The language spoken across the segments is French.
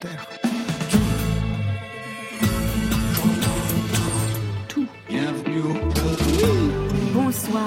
Terre. Bonsoir.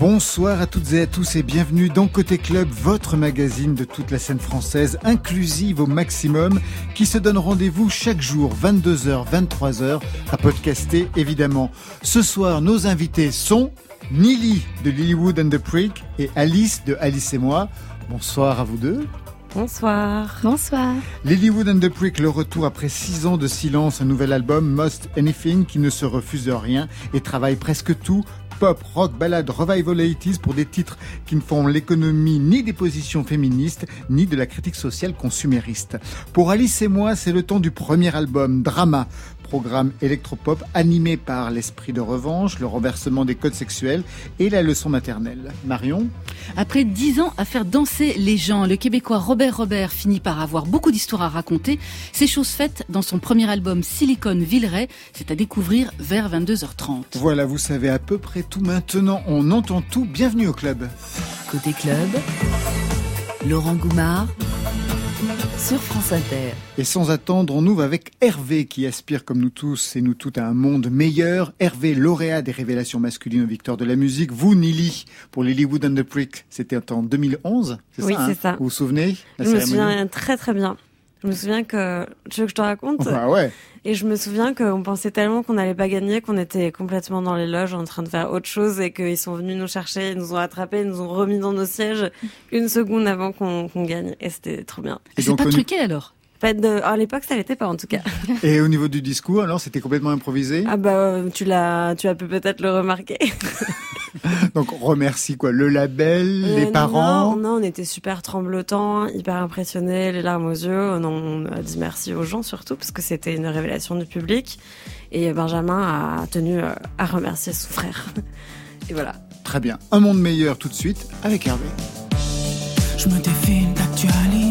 Bonsoir à toutes et à tous et bienvenue dans Côté Club, votre magazine de toute la scène française, inclusive au maximum, qui se donne rendez-vous chaque jour, 22h, 23h, à podcaster évidemment. Ce soir, nos invités sont Nili de Lilywood and the Prick et Alice de Alice et moi. Bonsoir à vous deux. Bonsoir. Bonsoir. Lilywood and the Prick, le retour après six ans de silence, un nouvel album, Most Anything, qui ne se refuse de rien et travaille presque tout pop, rock, ballade, revival 80s pour des titres qui ne font l'économie ni des positions féministes, ni de la critique sociale consumériste. Pour Alice et moi, c'est le temps du premier album, Drama, programme électropop animé par l'esprit de revanche, le renversement des codes sexuels et la leçon maternelle. Marion Après dix ans à faire danser les gens, le Québécois Robert Robert finit par avoir beaucoup d'histoires à raconter. C'est chose faite dans son premier album Silicon Villeray. C'est à découvrir vers 22h30. Voilà, vous savez à peu près tout maintenant. On entend tout. Bienvenue au club. Côté club, Laurent Goumard sur France Inter. Et sans attendre, on ouvre avec Hervé qui aspire comme nous tous et nous toutes à un monde meilleur. Hervé, lauréat des révélations masculines aux victoires de la musique. Vous, Nili, pour Lilywood and the Prick, c'était en 2011, c'est Oui, ça hein c'est ça. Vous vous souvenez la Je me souviens très très bien. Je me souviens que... Tu veux que je te raconte? Ah ouais. Et je me souviens qu'on pensait tellement qu'on n'allait pas gagner qu'on était complètement dans les loges en train de faire autre chose et qu'ils sont venus nous chercher, ils nous ont attrapés, ils nous ont remis dans nos sièges une seconde avant qu'on qu'on gagne. Et c'était trop bien. Et C'est pas truqué alors? Pas de... À l'époque, ça l'était pas en tout cas. Et au niveau du discours, alors, c'était complètement improvisé? Ah bah tu l'as, tu as pu peut-être le remarquer. Donc, on remercie quoi Le label, les Euh, parents? Non, non, on était super tremblotants, hyper impressionnés, les larmes aux yeux. On, on a dit merci aux gens surtout parce que c'était une révélation du public. Et Benjamin a tenu euh, à remercier son frère. Et voilà. Très bien. Un monde meilleur tout de suite avec Hervé. Je me défile d'actualité.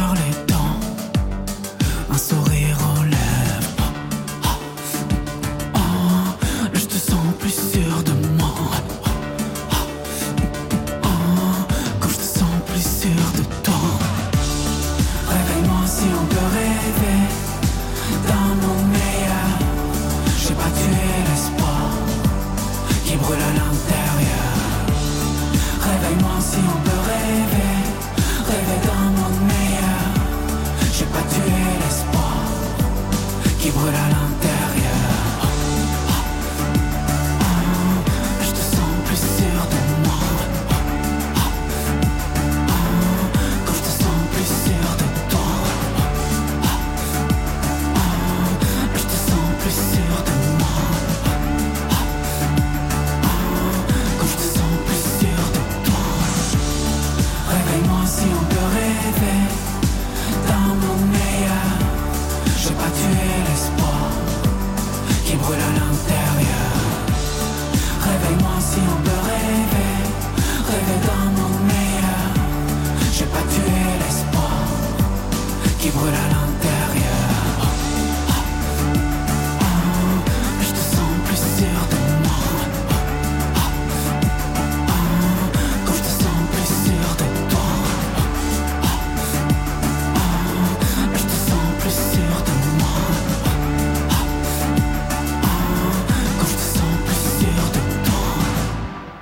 sur les.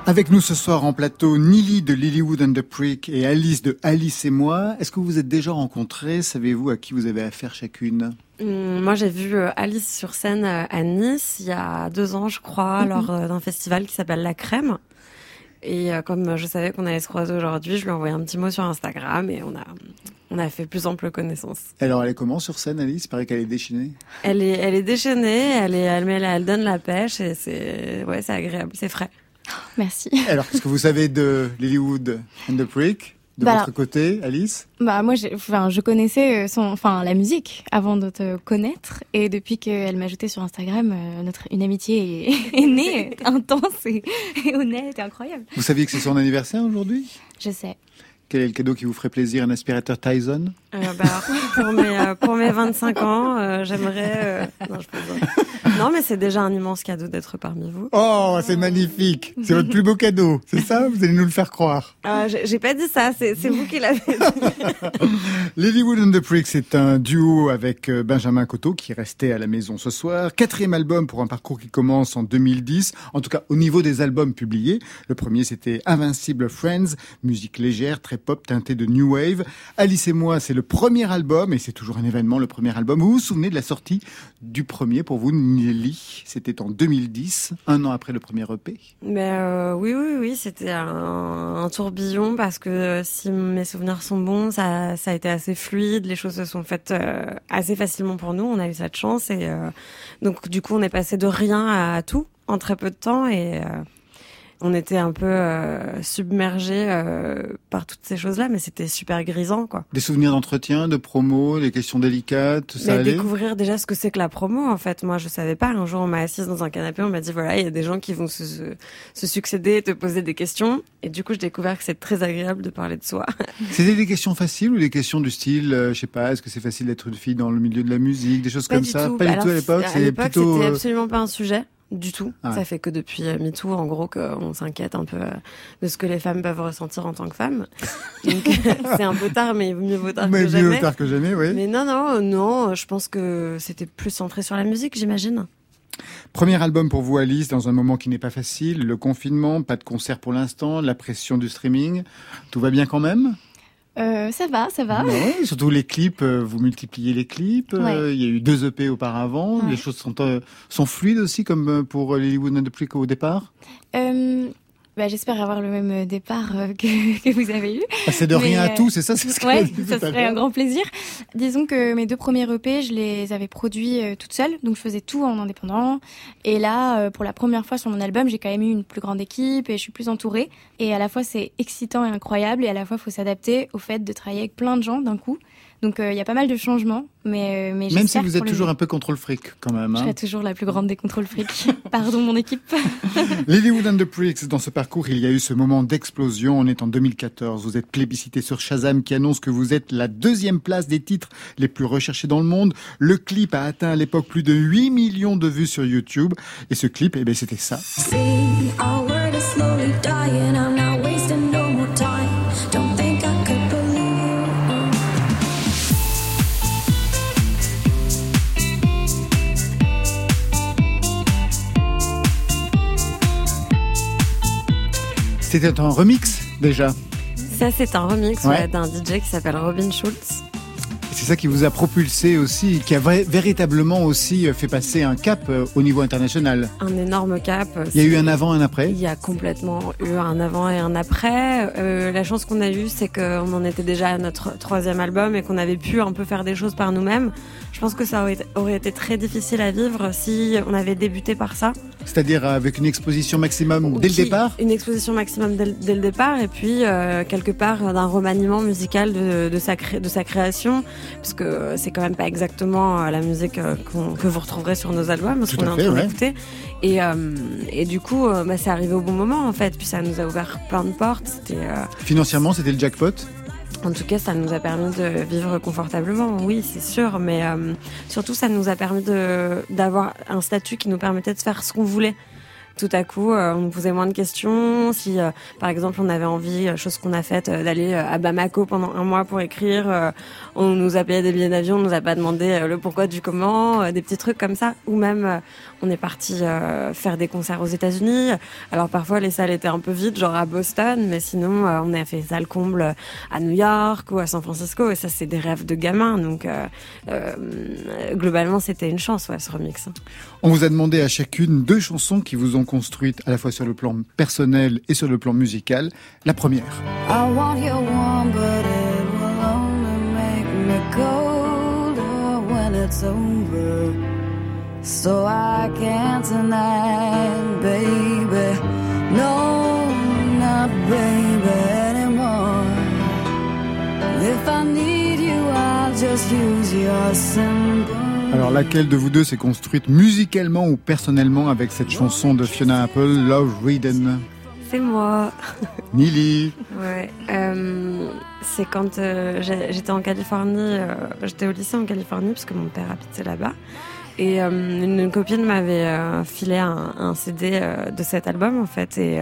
Avec nous ce soir en plateau, Nili de Lilywood and the Prick et Alice de Alice et moi. Est-ce que vous vous êtes déjà rencontrés? Savez-vous à qui vous avez affaire chacune? Hum, Moi, j'ai vu euh, Alice sur scène euh, à Nice il y a deux ans, je crois, Mhm. lors euh, d'un festival qui s'appelle La Crème. Et comme je savais qu'on allait se croiser aujourd'hui, je lui ai envoyé un petit mot sur Instagram et on a, on a fait plus ample connaissance. Alors elle est comment sur scène Alice? Il paraît qu'elle est déchaînée. Elle est, elle est déchaînée, elle est, elle, met- elle donne la pêche et c'est, ouais, c'est agréable, c'est frais. Merci. Alors qu'est-ce que vous savez de Lilywood and the Prick De Bah, votre côté, Alice Bah moi, enfin, je connaissais son, enfin la musique avant de te connaître, et depuis qu'elle m'a ajouté sur Instagram, euh, notre une amitié est, est née, intense et, et honnête et incroyable. Vous saviez que c'est son anniversaire aujourd'hui? Je sais. Quel est le cadeau qui vous ferait plaisir? Un aspirateur Tyson? Euh, bah, pour mes, euh, pour mes 25 ans, euh, j'aimerais, euh, non. Non, mais c'est déjà un immense cadeau d'être parmi vous. Oh, c'est magnifique C'est votre plus beau cadeau, c'est ça Vous allez nous le faire croire. Euh, j'ai pas dit ça, c'est vous qui l'avez dit. Lilywood and the Prick, c'est un duo avec euh, Benjamin Coteau qui est resté à la maison ce soir. Quatrième album pour un parcours qui commence en 2010. En tout cas, au niveau des albums publiés. Le premier, c'était Invincible Friends, musique légère, très pop, teintée de New Wave. Alice et moi, c'est le premier album et c'est toujours un événement, le premier album. Vous vous souvenez de la sortie du premier pour vous, Nelly? C'était en 2010, un an après le premier EP. Mais euh, oui, oui, oui, c'était un, tourbillon parce que euh, si mes souvenirs sont bons, ça, ça a été assez fluide, les choses se sont faites euh, assez facilement pour nous, on a eu cette chance et donc du coup on est passé de rien à tout en très peu de temps et on était un peu euh, submergé euh, par toutes ces choses-là, mais c'était super grisant quoi. Des souvenirs d'entretien, de promo, des questions délicates, ça Mais allait découvrir déjà ce que c'est que la promo, en fait. Moi, je savais pas. Un jour, on m'a assise dans un canapé, on m'a dit, voilà, il y a des gens qui vont se, se, se succéder et te poser des questions. Et du coup, j'ai découvert que c'est très agréable de parler de soi. C'était des questions faciles ou des questions du style, euh, je sais pas, est-ce que c'est facile d'être une fille dans le milieu de la musique, des choses comme ça? tout. Pas du Alors, tout à l'époque, l'époque, plutôt. c'était euh, absolument pas un sujet. Du tout. Ah ouais. Ça fait que depuis euh, MeToo, en gros, qu'on s'inquiète un peu euh, de ce que les femmes peuvent ressentir en tant que femmes. Donc, c'est un peu tard, mais mieux vaut tard mais que mieux jamais. tard que jamais, oui. Mais non, non, non, je pense que c'était plus centré sur la musique, j'imagine. Premier album pour vous, Alice, dans un moment qui n'est pas facile, le confinement, pas de concert pour l'instant, la pression du streaming. Tout va bien quand même? Euh, ça va, ça va. Ouais, Surtout les clips, euh, vous multipliez les clips. euh. Il y a eu deux EP auparavant. Ouais. Les choses sont, euh, sont fluides aussi, comme pour Lilywood and the Prick au départ? Euh, bah, j'espère avoir le même départ euh, que, que vous avez eu. Ah, c'est de Mais, rien à euh, tout, c'est ça c'est ce a Ouais, ça serait un grand plaisir. Disons que mes deux premiers EP, je les avais produits euh, toute seule, donc je faisais tout en indépendant. Et là, euh, pour la première fois sur mon album, j'ai quand même eu une plus grande équipe et je suis plus entourée. Et à la fois, c'est excitant et incroyable, et à la fois, il faut s'adapter au fait de travailler avec plein de gens d'un coup. Donc euh, il y a pas mal de changements, mais, euh, mais Même si vous êtes toujours un peu contre le fric, quand même. Je Hein. serai toujours la plus grande des contrôles fric. Pardon, mon équipe. Lilywood and the Pricks, dans ce parcours, il y a eu ce moment d'explosion. On est en 2014. Vous êtes plébiscité sur Shazam qui annonce que vous êtes la deuxième place des titres les plus recherchés dans le monde. Le clip a atteint à l'époque plus de 8 millions de vues sur YouTube. Et ce clip, eh ben, c'était ça. See, C'était un remix, déjà. Ça, c'est un remix Ouais. ouais, d'un DJ qui s'appelle Robin Schulz. C'est ça qui vous a propulsé aussi, qui a véritablement aussi euh, fait passer un cap euh, au niveau international. Un énorme cap. Il y a eu un avant, un après. Il y a complètement eu un avant et un après. Euh, la chance qu'on a eue, c'est qu'on en était déjà à notre troisième album et qu'on avait pu un peu faire des choses par nous-mêmes. Je pense que ça aurait, été très difficile à vivre si on avait débuté par ça. C'est-à-dire avec une exposition maximum dès le départ. Une exposition maximum dès, le- dès le départ et puis euh, quelque part d'un remaniement musical de, de, sa, cré- de sa création parce que c'est quand même pas exactement euh, la musique euh, que vous retrouverez sur nos albums ce qu'on est en train ouais. d'écouter et, euh, et du coup bah, c'est arrivé au bon moment en fait puis ça nous a ouvert plein de portes Financièrement, c'était le jackpot. en tout cas, ça nous a permis de vivre confortablement, oui, c'est sûr, mais euh, surtout, ça nous a permis d'avoir un statut qui nous permettait de faire ce qu'on voulait. Tout à coup, euh, on nous posait moins de questions. Si, euh, par exemple, on avait envie, euh, chose qu'on a faite, d'aller à Bamako pendant un mois pour écrire, on nous a payé des billets d'avion, on nous a pas demandé le pourquoi du comment, des petits trucs comme ça. Ou même, on est parti euh, faire des concerts aux États-Unis. Alors parfois, les salles étaient un peu vides, genre à Boston, mais sinon, euh, on a fait salle comble à New York ou à San Francisco. Et ça, c'est des rêves de gamin. Donc, euh, euh, globalement, c'était une chance, ouais, ce remix. On vous a demandé à chacune deux chansons qui vous ont construite à la fois sur le plan personnel et sur le plan musical. La première. I want your warm, but it will only make me colder when it's over. So I can't tonight, baby. No, not baby anymore. If I need you, I'll just use your symbol. Alors laquelle de vous deux s'est construite musicalement ou personnellement avec cette chanson de Fiona Apple, Love Ridden C'est moi. Nili Ouais. euh, c'est quand euh, j'étais en Californie, euh, j'étais au lycée en Californie parce que mon père habitait là-bas. Et euh, une, une copine m'avait euh, filé un, un CD euh, de cet album en fait. Et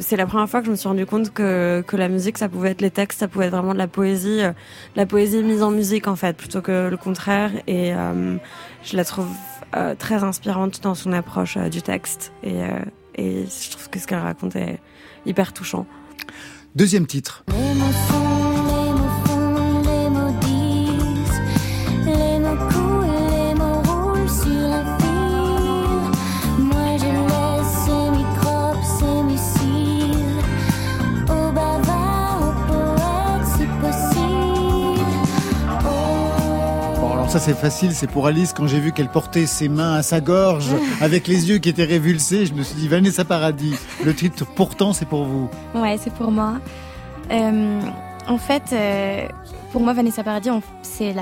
c'est la première fois que je me suis rendu compte que, que la musique, ça pouvait être les textes, ça pouvait être vraiment de la poésie, euh, la poésie mise en musique en fait, plutôt que le contraire. Et euh, je la trouve euh, très inspirante dans son approche euh, du texte. Et, euh, et je trouve que ce qu'elle raconte est hyper touchant. Deuxième titre. Ça c'est facile, c'est pour Alice. Quand j'ai vu qu'elle portait ses mains à sa gorge avec les yeux qui étaient révulsés, je me suis dit Vanessa Paradis. Le titre pourtant c'est pour vous. Ouais, c'est pour moi. Euh, en fait, euh, pour moi, Vanessa Paradis, c'est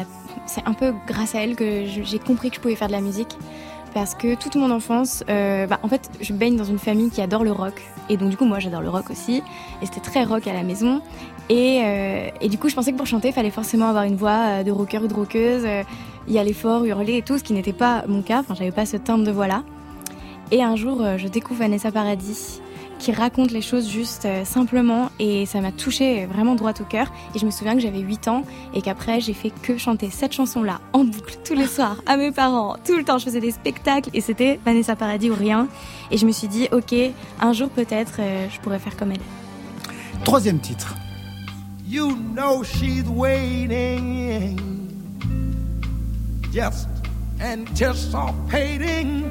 un peu grâce à elle que j'ai compris que je pouvais faire de la musique. Parce que toute mon enfance, euh, bah, en fait, je baigne dans une famille qui adore le rock. Et donc, du coup, moi, j'adore le rock aussi. Et c'était très rock à la maison. Et, euh, et du coup, je pensais que pour chanter, il fallait forcément avoir une voix euh, de rocker ou de rockeuse, y aller fort, hurler et tout, ce qui n'était pas mon cas. Enfin, j'avais pas ce timbre de voix-là. Et un jour, je découvre Vanessa Paradis qui raconte les choses juste euh, simplement et ça m'a touché vraiment droit au cœur. Et je me souviens que j'avais 8 ans et qu'après j'ai fait que chanter cette chanson là en boucle tous les soirs à mes parents tout le temps. Je faisais des spectacles et c'était Vanessa Paradis ou rien. Et je me suis dit ok un jour peut-être euh, je pourrais faire comme elle. Troisième titre. You know she's waiting, just anticipating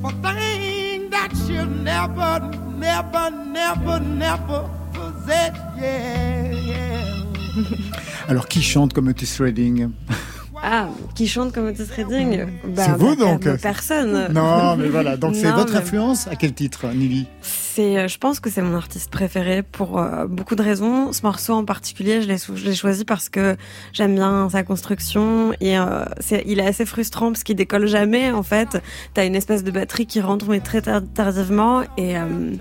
for things that she'll never, never, never, never possess. Yeah, yeah. Alors qui chante comme Otis Redding? Ah, qui chante comme Otis Redding bah, C'est vous, bah, donc bah, Personne. Non mais voilà, donc c'est votre mais- influence à quel titre Nili C'est, euh, je pense que c'est mon artiste préféré pour euh, beaucoup de raisons. Ce morceau en particulier, je l'ai, sou- je l'ai choisi parce que j'aime bien sa construction et euh, c'est, il est assez frustrant parce qu'il décolle jamais. En fait, t'as une espèce de batterie qui rentre mais très tar- tardivement et euh,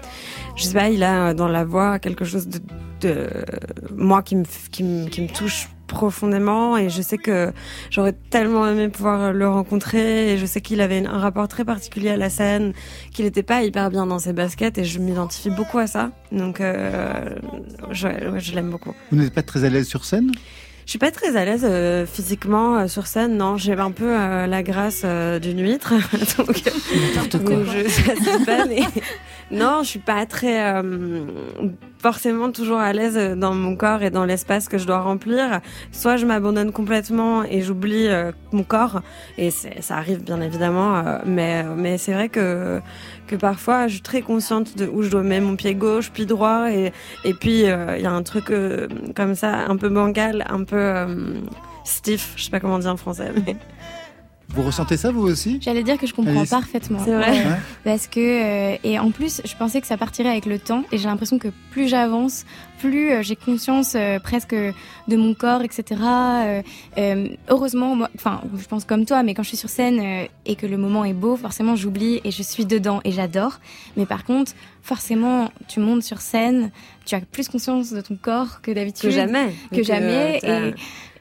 je sais pas, il a dans la voix quelque chose de, de moi qui me, f- qui me, qui me touche profondément et je sais que j'aurais tellement aimé pouvoir le rencontrer et je sais qu'il avait un rapport très particulier à la scène qu'il n'était pas hyper bien dans ses baskets et je m'identifie beaucoup à ça. Donc euh, je, ouais, je l'aime beaucoup. Vous n'êtes pas très à l'aise sur scène? Je suis pas très à l'aise euh, physiquement euh, sur scène, non. J'ai un peu euh, la grâce euh, d'une huître. donc, donc je, ça se mais non, je suis pas très euh, forcément toujours à l'aise dans mon corps et dans l'espace que je dois remplir. Soit je m'abandonne complètement et j'oublie euh, mon corps et ça arrive bien évidemment, euh, mais mais c'est vrai que que parfois je suis très consciente de où je dois mettre mon pied gauche puis droit et et puis euh, il y a un truc euh, comme ça un peu bancal, un peu euh, stiff, je sais pas comment dire en français, mais Vous ressentez ça vous aussi? J'allais dire que je comprends Alice. parfaitement c'est vrai. Ouais. parce que euh, et en plus je pensais que ça partirait avec le temps et j'ai l'impression que plus j'avance plus euh, j'ai conscience euh, presque de mon corps etc Euh, euh, heureusement moi enfin je pense comme toi mais quand je suis sur scène euh, et que le moment est beau forcément j'oublie et je suis dedans et j'adore mais par contre forcément tu montes sur scène tu as plus conscience de ton corps que d'habitude que jamais, que jamais euh,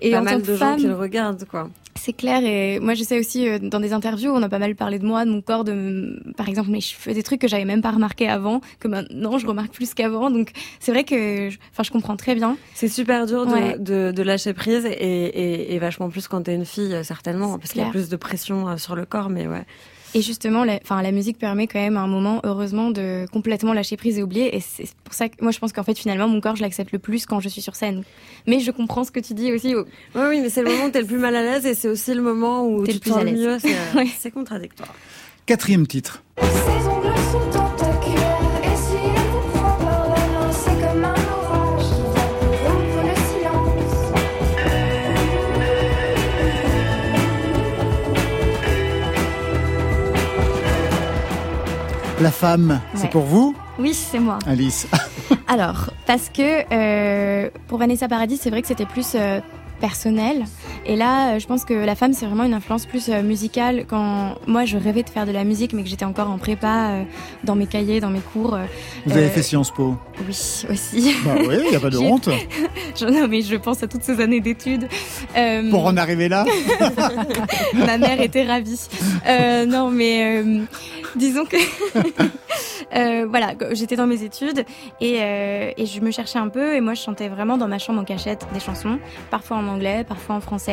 et et pas en mal tant de que gens femme qui le regardent quoi. C'est clair et moi je sais aussi euh, dans des interviews on a pas mal parlé de moi, de mon corps, de par exemple mes cheveux, des trucs que j'avais même pas remarqué avant, que maintenant je remarque plus qu'avant. Donc c'est vrai que, je- enfin je comprends très bien. C'est super dur de, Ouais. de, de lâcher prise et, et, et vachement plus quand t'es une fille, euh, certainement, parce qu'il y a plus de pression euh, sur le corps, mais ouais. Et justement, la, enfin la musique permet quand même à un moment heureusement de complètement lâcher prise et oublier. Et c'est pour ça que moi je pense qu'en fait finalement mon corps je l'accepte le plus quand je suis sur scène. Mais je comprends ce que tu dis aussi. oh, Ouais, oui, mais c'est le moment où t'es le plus mal à l'aise et c'est aussi le moment où T'es tu le te plus sens à le l'aise. mieux. C'est euh, Ouais. c'est contradictoire. Quatrième titre. La femme, c'est pour vous, Oui, c'est moi. Alice. Alors, parce que euh, pour Vanessa Paradis, c'est vrai que c'était plus euh, personnel. Et là, euh, je pense que la femme, c'est vraiment une influence plus euh, musicale. Quand moi, je rêvais de faire de la musique, mais que j'étais encore en prépa, euh, dans mes cahiers, dans mes cours. euh, Vous avez fait Sciences Po. oui, aussi. Bah oui, il n'y a pas de honte. Non, mais je pense à toutes ces années d'études. Euh, Pour en arriver là, Ma mère était ravie. Euh, non, mais disons que euh, voilà, j'étais dans mes études et, euh, et je me cherchais un peu et moi je chantais vraiment dans ma chambre en cachette des chansons, parfois en anglais, parfois en français.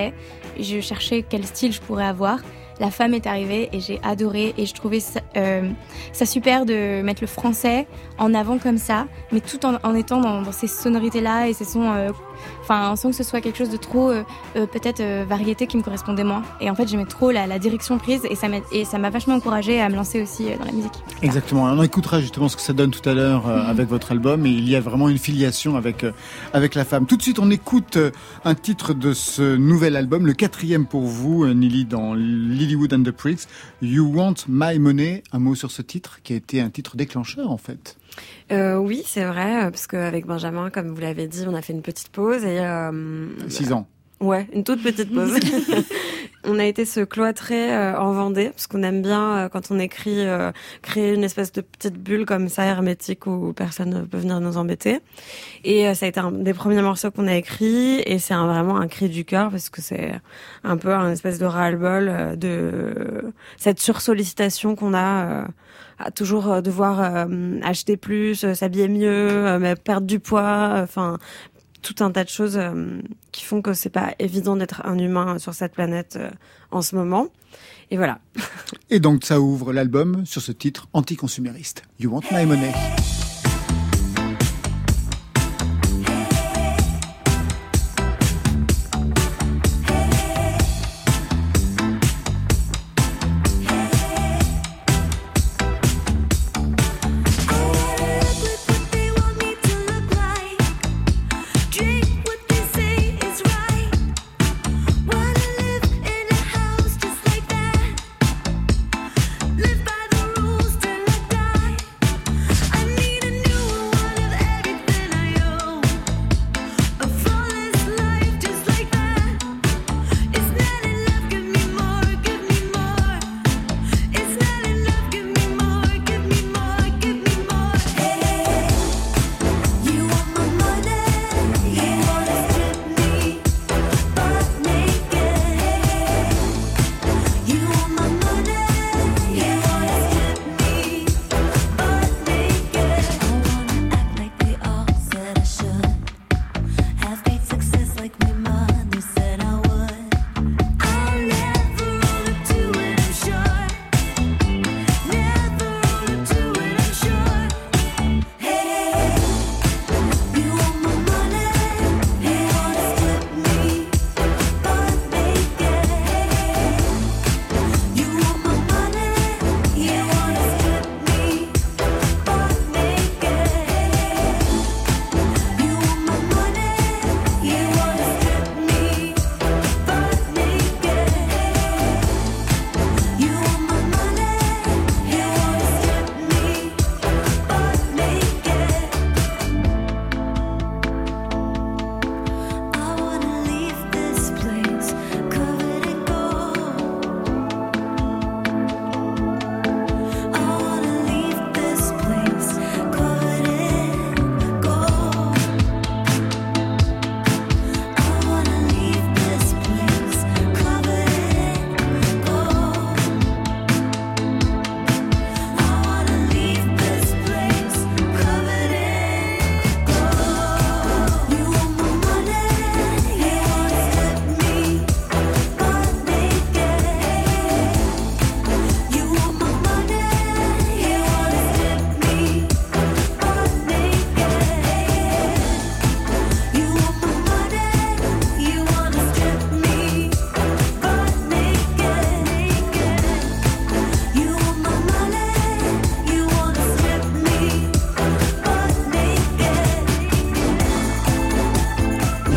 Je cherchais quel style je pourrais avoir. La femme est arrivée et j'ai adoré et je trouvais ça, euh, super de mettre le français en avant comme ça, mais tout en, étant dans, dans ces sonorités-là et ces sons, euh, enfin sans que ce soit quelque chose de trop euh, euh, peut-être euh, variété qui me correspondait moins. Et en fait, j'aimais trop la, la direction prise et ça m'a et ça m'a vachement encouragée à me lancer aussi dans la musique. Exactement. On écoutera justement ce que ça donne tout à l'heure euh, avec votre album et il y a vraiment une filiation avec avec la femme. Tout de suite, on écoute un titre de ce nouvel album, le quatrième pour vous, Nili, dans Lilywood and the Pricks. You Want My Money. Un mot sur ce titre qui a été un titre déclencheur en fait. Euh, oui, c'est vrai, euh, parce qu'avec Benjamin, comme vous l'avez dit, on a fait une petite pause et euh, Six ans. Ouais, une toute petite pause. on a été se cloîtrer euh, en Vendée parce qu'on aime bien euh, quand on écrit euh, créer une espèce de petite bulle comme ça hermétique où personne ne peut venir nous embêter. Et ça a été un des premiers morceaux qu'on a écrit et c'est vraiment un cri du cœur parce que c'est un peu un espèce de ras-le-bol de cette sursollicitation qu'on a à toujours devoir acheter plus, s'habiller mieux, perdre du poids, enfin tout un tas de choses euh, qui font que c'est pas évident d'être un humain sur cette planète euh, en ce moment. Et voilà. Et donc ça ouvre l'album sur ce titre anticonsumériste. You Want My Money.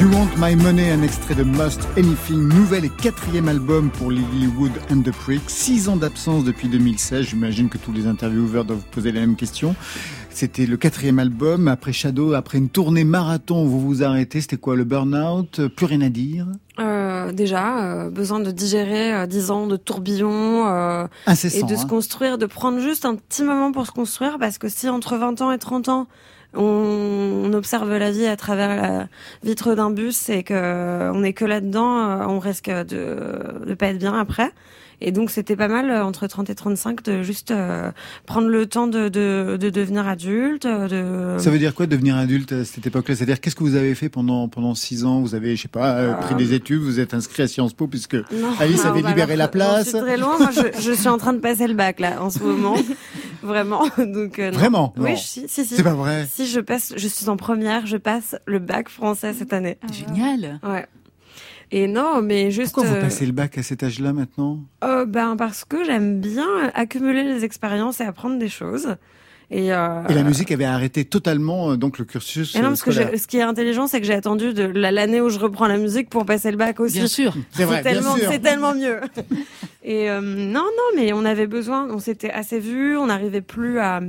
My Money, un extrait de Most Anything, nouvel et quatrième album pour Lily Wood and the Prick. Six ans d'absence depuis 2016. J'imagine que tous les intervieweurs doivent vous poser la même question. C'était le quatrième album. Après Shadow, après une tournée marathon où vous vous arrêtez, c'était quoi le burn-out? Plus rien à dire? Euh, déjà, euh, besoin de digérer euh, 10 ans de tourbillon euh, et de se hein. construire, de prendre juste un petit moment pour se construire, parce que si entre 20 ans et 30 ans, on, on observe la vie à travers la vitre d'un bus et que on est que là-dedans, euh, on risque de de pas être bien après. Et donc c'était pas mal euh, entre 30 et 35 de juste euh, prendre le temps de, de, de devenir adulte, de Ça veut dire quoi devenir adulte à cette époque-là? C'est-à-dire qu'est-ce que vous avez fait pendant pendant six ans? Vous avez, je sais pas, euh, pris des études, vous êtes inscrit à Sciences Po puisque Non, Alice ah, avait libéré alors, la place. non, Je suis très loin. Moi, je, je suis en train de passer le bac là en ce moment, vraiment. Donc euh, non. Vraiment Oui, je suis. Si, si. C'est pas vrai. Si je passe, je suis en première, je passe le bac français cette année. Génial. Ouais. Et non, mais juste. Pourquoi vous euh, passez le bac à cet âge-là maintenant? Euh, Ben parce que j'aime bien accumuler les expériences et apprendre des choses. Et, euh, Et la musique avait arrêté totalement euh, donc le cursus. Et non, euh, parce que ce qui est intelligent, c'est que j'ai attendu de la- l'année où je reprends la musique pour passer le bac aussi. Bien sûr. C'est vrai, bien tellement, sûr. c'est tellement mieux. Et euh, non, non, mais on avait besoin, on s'était assez vu, on n'arrivait plus à.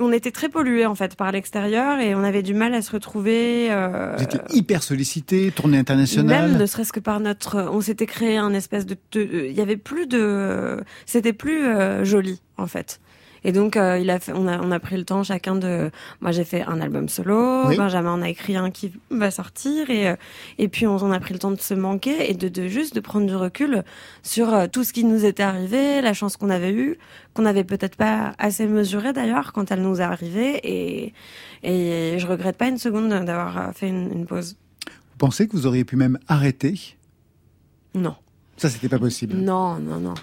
On était très pollués en fait par l'extérieur et on avait du mal à se retrouver. euh, Vous étiez hyper sollicité, tournée internationale. même ne serait-ce que par notre, on s'était créé un espèce de, de- il y avait plus de, c'était plus euh, joli en fait. Et donc euh, il a fait, on a on a pris le temps chacun de, moi j'ai fait un album solo, Oui. Benjamin en a écrit un qui va sortir et euh, et puis on, on a pris le temps de se manquer et de, de juste de prendre du recul sur euh, tout ce qui nous était arrivé, la chance qu'on avait eue, qu'on n'avait peut-être pas assez mesuré d'ailleurs quand elle nous est arrivée et et je regrette pas une seconde d'avoir fait une, une pause. Vous pensez que vous auriez pu même arrêter? Non. Ça, c'était pas possible. Non, non, non.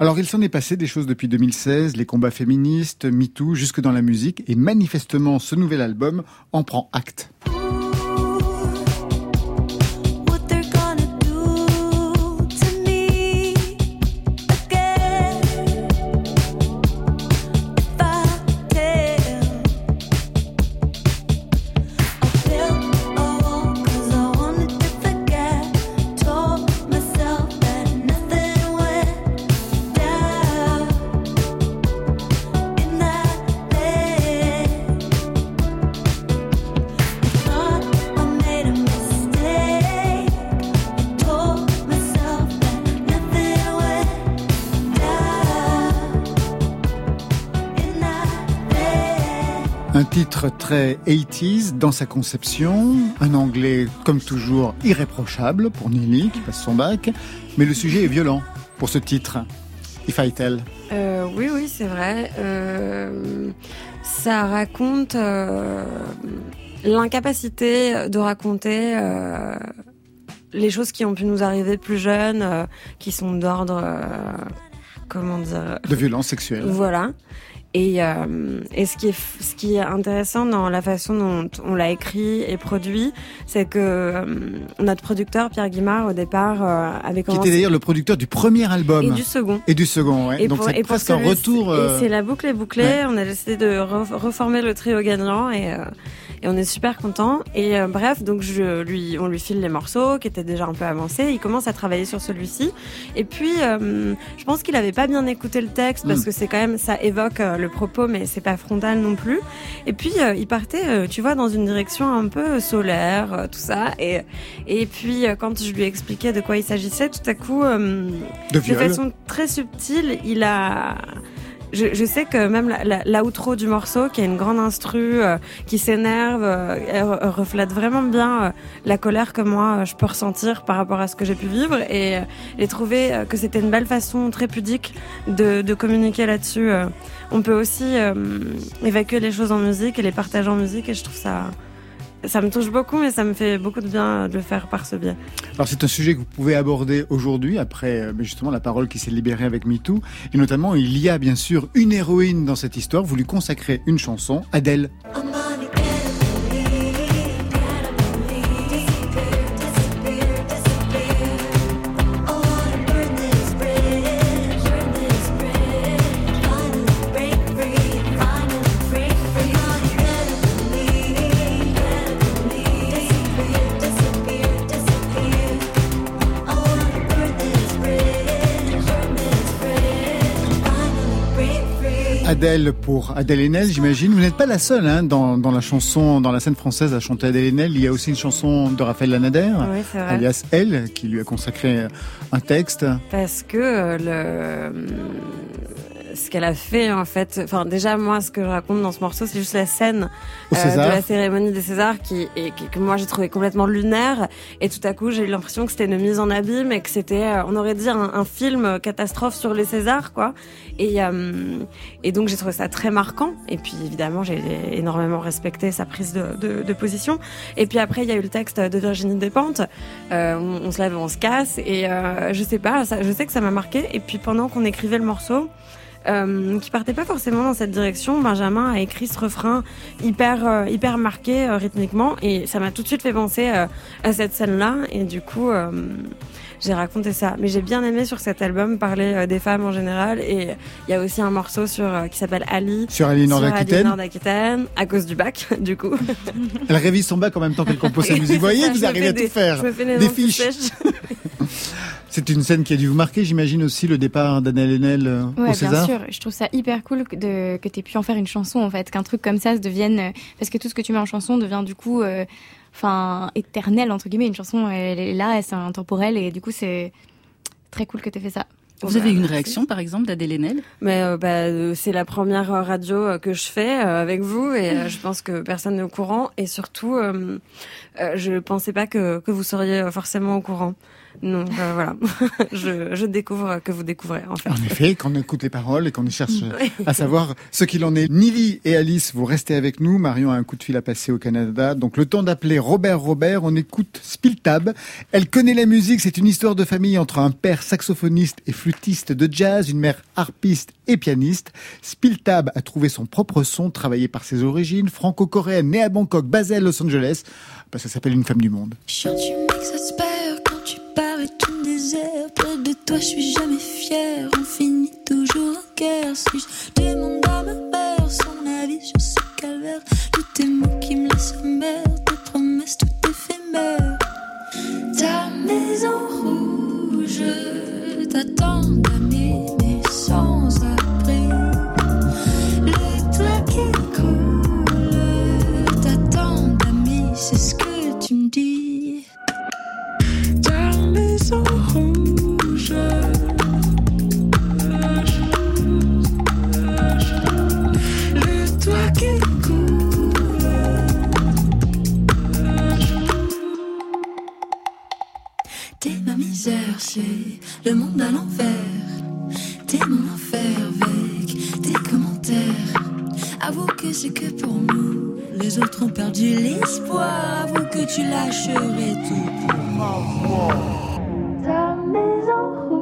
Alors, il s'en est passé des choses depuis 2016, les combats féministes, MeToo, jusque dans la musique, et manifestement, ce nouvel album en prend acte. Titre très 80s dans sa conception, un anglais comme toujours irréprochable pour Nelly qui passe son bac, mais le sujet est violent pour ce titre. If I Tell. Euh, oui, oui, c'est vrai. Euh, ça raconte euh, l'incapacité de raconter euh, les choses qui ont pu nous arriver plus jeunes, qui sont d'ordre, comment dire, de violence sexuelle. Voilà. Et, euh, et ce qui est ce qui est intéressant dans la façon dont on l'a écrit et produit, c'est que euh, notre producteur Pierre Guimard au départ euh, avait Qui commencé était d'ailleurs le producteur du premier album. et du second. Et du second, ouais. Et Donc c'est presque un retour. euh, Et c'est la boucle est bouclée. ouais. On a décidé de re- reformer le trio gagnant et, et on est super content. Et euh, bref, donc je lui, on lui file les morceaux qui étaient déjà un peu avancés. Il commence à travailler sur celui-ci. Et puis, euh, je pense qu'il avait pas bien écouté le texte parce Mm. que c'est quand même ça évoque euh, le propos, mais c'est pas frontal non plus. Et puis euh, il partait, euh, tu vois, dans une direction un peu solaire, tout ça. Et et puis euh, quand je lui expliquais de quoi il s'agissait, tout à coup. euh, de de façon très subtile, il a. Je, je sais que même l'outro du morceau, qui est une grande instru, euh, qui s'énerve, euh, reflète vraiment bien euh, la colère que moi euh, je peux ressentir par rapport à ce que j'ai pu vivre et, euh, et trouver euh, que c'était une belle façon très pudique de, de communiquer là-dessus. euh. On peut aussi euh, évacuer les choses en musique et les partager en musique et je trouve ça. Ça me touche beaucoup, mais ça me fait beaucoup de bien de le faire par ce biais. Alors c'est un sujet que vous pouvez aborder aujourd'hui après euh, justement la parole qui s'est libérée avec MeToo et notamment il y a bien sûr une héroïne dans cette histoire. Vous lui consacrez une chanson, Adèle. I'm Adèle pour Adèle Haenel, j'imagine. Vous n'êtes pas la seule hein, dans, dans la chanson, dans la scène française à chanter Adèle Haenel. Il y a aussi une chanson de Raphaël Lanader, Oui, alias Elle, qui lui a consacré un texte. Parce que euh, le ce qu'elle a fait en fait, enfin déjà moi ce que je raconte dans ce morceau c'est juste la scène euh, de César. la cérémonie des Césars qui et qui- que moi j'ai trouvé complètement lunaire. Et tout à coup j'ai eu l'impression que c'était une mise en abîme et que c'était euh, on aurait dit un, un film catastrophe sur les Césars quoi. Et euh, et donc j'ai trouvé ça très marquant. Et puis évidemment j'ai énormément respecté sa prise de, de, de position. Et puis après il y a eu le texte de Virginie Despentes euh, on, on se lève on se casse. Et euh, je sais pas ça, je sais que ça m'a marqué. Et puis pendant qu'on écrivait le morceau euh, qui partait pas forcément dans cette direction. Benjamin a écrit ce refrain hyper euh, hyper marqué euh, rythmiquement et ça m'a tout de suite fait penser euh, à cette scène-là et du coup j'ai raconté ça. Mais j'ai bien aimé sur cet album parler des femmes en général et il y a aussi un morceau sur qui s'appelle Ali. Sur Aliénor sur d'Aquitaine. Aliénor d'Aquitaine, à cause du bac, du coup. Elle révise son bac en même temps qu'elle compose sa musique. Vous voyez, vous arrivez à des- tout faire. Je me fais des, Des fiches. C'est une scène qui a dû vous marquer, j'imagine aussi, le départ d'Adèle Haenel euh, Ouais, au bien César. sûr. Je trouve ça hyper cool que, de, que tu pu en faire une chanson, en fait. Qu'un truc comme ça se devienne. euh, Parce que tout ce que tu mets en chanson devient du coup. euh, Enfin, éternel, entre guillemets. Une chanson, elle est là, elle, c'est intemporel. Et du coup, c'est très cool que tu fait ça. Vous avez une Merci. réaction, par exemple, d'Adèle Haenel? Mais euh, bah, euh, c'est la première radio euh, que je fais euh, avec vous et euh, je pense que personne n'est au courant et surtout euh, euh, je pensais pas que, que vous seriez euh, forcément au courant. Donc euh, voilà, je, je découvre que vous découvrez en fait. En effet, quand on écoute les paroles et qu'on cherche euh, à savoir ce qu'il en est. Nili et Alice, vous restez avec nous. Marion a un coup de fil à passer au Canada. Donc le temps d'appeler Robert Robert, on écoute Spiltab. Elle connaît la musique, c'est une histoire de famille entre un père saxophoniste et flûtiste de jazz, une mère harpiste et pianiste. Spiltab a trouvé son propre son, travaillé par ses origines, franco-coréenne, née à Bangkok, basée à Los Angeles. Bah, ça s'appelle Une femme du monde. Chant, tu m'exaspères quand tu pars et tu me désertes. Près de toi, je suis jamais fière. On finit toujours en guerre. Si je demande à ma mère son avis sur ce calvaire, tous tes mots qui me laissent amère, tes promesses tout éphémères. Ta maison rouge c'est ce que tu me dis. Ta maison rouge. Le toit qui. T'es ma misère, c'est le monde à l'envers. T'es mon enfer avec tes commentaires. Avoue que c'est que pour nous. Les autres ont perdu l'espoir. Avoue que tu lâcherais tout pour moi. Ta maison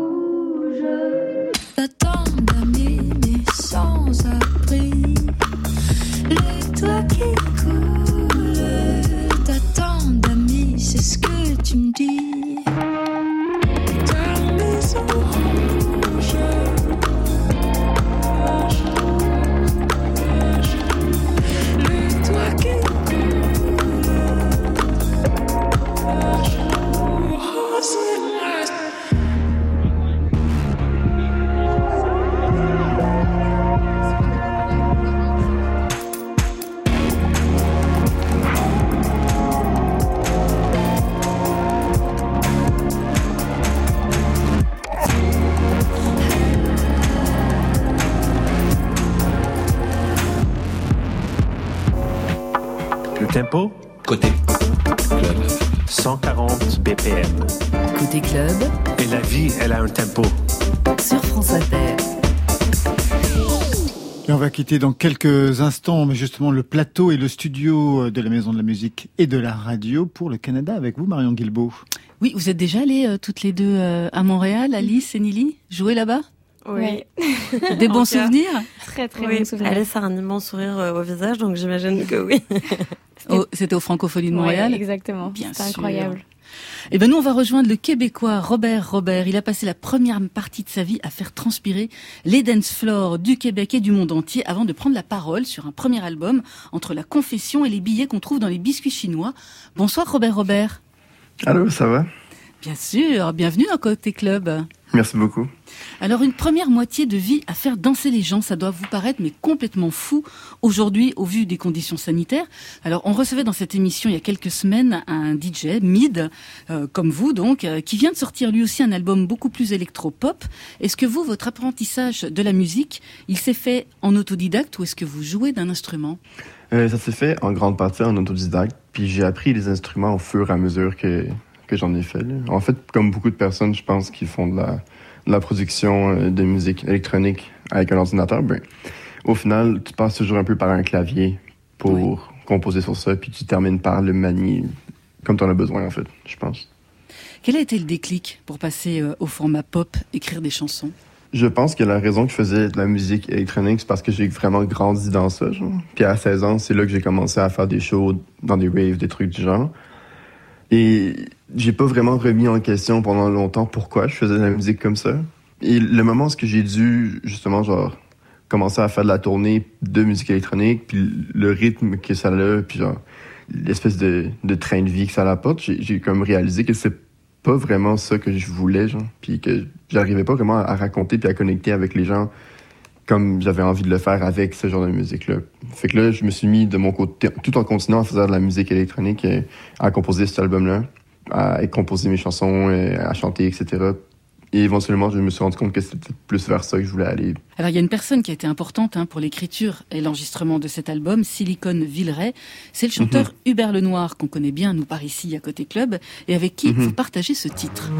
quitter dans quelques instants mais justement le plateau et le studio de la Maison de la Musique et de la Radio pour le Canada avec vous, Marion Guilbeault. Oui, vous êtes déjà allées euh, toutes les deux euh, à Montréal, Alice et Nili, jouer là-bas? Oui. Des bons souvenirs? Très, très Oui, bon souvenir. Alice a un immense sourire euh, au visage, donc j'imagine que oui. C'était au Francophonie de Montréal? Ouais, exactement. Bien C'est sûr. incroyable. Eh ben nous, on va rejoindre le Québécois Robert Robert. Il a passé la première partie de sa vie à faire transpirer les dance floors du Québec et du monde entier avant de prendre la parole sur un premier album entre la confession et les billets qu'on trouve dans les biscuits chinois. Bonsoir Robert Robert. Allô, ça va? Bien sûr, bienvenue dans Côté Club. Merci beaucoup. Alors une première moitié de vie à faire danser les gens, ça doit vous paraître mais complètement fou aujourd'hui au vu des conditions sanitaires. Alors on recevait dans cette émission il y a quelques semaines un DJ Mid, euh, comme vous donc, euh, qui vient de sortir lui aussi un album beaucoup plus électro-pop. Est-ce que vous, votre apprentissage de la musique, il s'est fait en autodidacte ou est-ce que vous jouez d'un instrument? Euh, ça s'est fait en grande partie en autodidacte, puis j'ai appris les instruments au fur et à mesure que, que j'en ai fait. là. En fait, comme beaucoup de personnes, je pense, qui font de la, de la production euh, de musique électronique avec un ordinateur, ben, au final, tu passes toujours un peu par un clavier pour composer sur ça, puis tu termines par le manier comme tu en as besoin, en fait, je pense. Quel a été le déclic pour passer euh, au format pop, écrire des chansons? Je pense que la raison que je faisais de la musique électronique, c'est parce que j'ai vraiment grandi dans ça. Genre. Puis à 16 ans, c'est là que j'ai commencé à faire des shows dans des raves, des trucs du genre. Et j'ai pas vraiment remis en question pendant longtemps pourquoi je faisais de la musique comme ça. Et le moment où j'ai dû, justement, genre, commencer à faire de la tournée de musique électronique, puis le rythme que ça a, puis genre, l'espèce de, de train de vie que ça apporte, j'ai comme réalisé que c'est pas vraiment ça que je voulais, genre, puis que j'arrivais pas vraiment à raconter puis à connecter avec les gens comme j'avais envie de le faire avec ce genre de musique-là. Fait que là, je me suis mis de mon côté, tout en continuant à faire de la musique électronique, euh, à composer cet album-là, à composer mes chansons, euh, à chanter, etc. Et éventuellement, je me suis rendu compte que c'était plus vers ça que je voulais aller. Alors il y a une personne qui a été importante hein, pour l'écriture et l'enregistrement de cet album, Silicon Villeray. C'est le chanteur Hubert Lenoir qu'on connaît bien nous par ici à côté club et avec qui Mhm. vous partagez ce titre.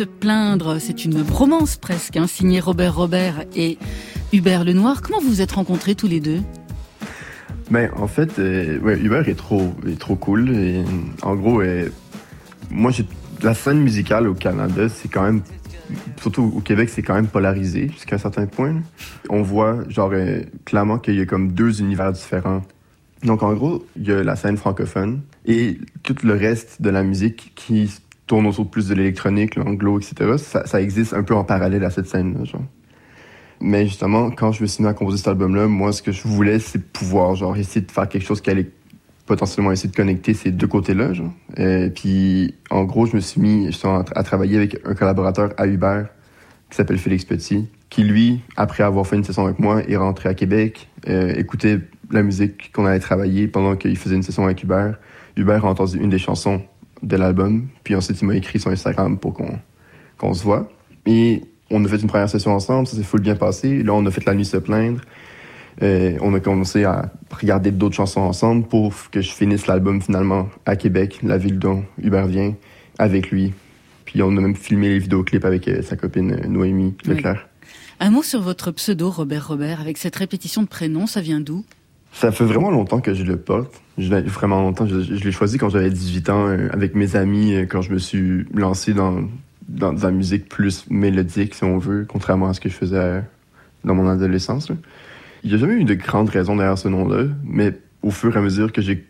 Se plaindre, c'est une bromance presque, hein, signée Robert Robert et Hubert Lenoir. Comment vous vous êtes rencontrés tous les deux? Ben, en fait, euh, Hubert est trop, est trop cool. Et, en gros, euh, moi, la scène musicale au Canada, c'est quand même, surtout au Québec, c'est quand même polarisé jusqu'à un certain point. On voit, genre, euh, clairement qu'il y a comme deux univers différents. Donc, en gros, il y a la scène francophone et tout le reste de la musique qui tourne autour plus de l'électronique, l'anglo, etc. Ça, existe un peu en parallèle à cette scène-là, genre. Mais justement, quand je me suis mis à composer cet album-là, moi, ce que je voulais, c'est pouvoir, genre, essayer de faire quelque chose qui allait potentiellement essayer de connecter ces deux côtés-là, genre. Et puis, en gros, je me suis mis justement, à travailler avec un collaborateur à Uber qui s'appelle Félix Petit, qui, lui, après avoir fait une session avec moi, est rentré à Québec, euh, écoutait la musique qu'on allait travailler pendant qu'il faisait une session avec Uber. Uber a entendu une des chansons de l'album, puis ensuite, il m'a écrit sur Instagram pour qu'on qu'on se voit. Et on a fait une première session ensemble, ça s'est full bien passé. Là, on a fait La Nuit se plaindre. Euh, on a commencé à regarder d'autres chansons ensemble pour que je finisse l'album finalement à Québec, la ville dont Hubert vient, avec lui. Puis on a même filmé les vidéoclips avec euh, sa copine euh, Noémie Oui. Leclerc. Un mot sur votre pseudo Robert Robert avec cette répétition de prénom, ça vient d'où? Ça fait vraiment longtemps que je le porte. Vraiment longtemps. Je, l'ai choisi quand j'avais 18 ans, euh, avec mes amis, euh, quand je me suis lancé dans, dans la musique plus mélodique, si on veut, contrairement à ce que je faisais euh, dans mon adolescence. Il n'y a jamais eu de grande raison derrière ce nom-là, mais au fur et à mesure que j'ai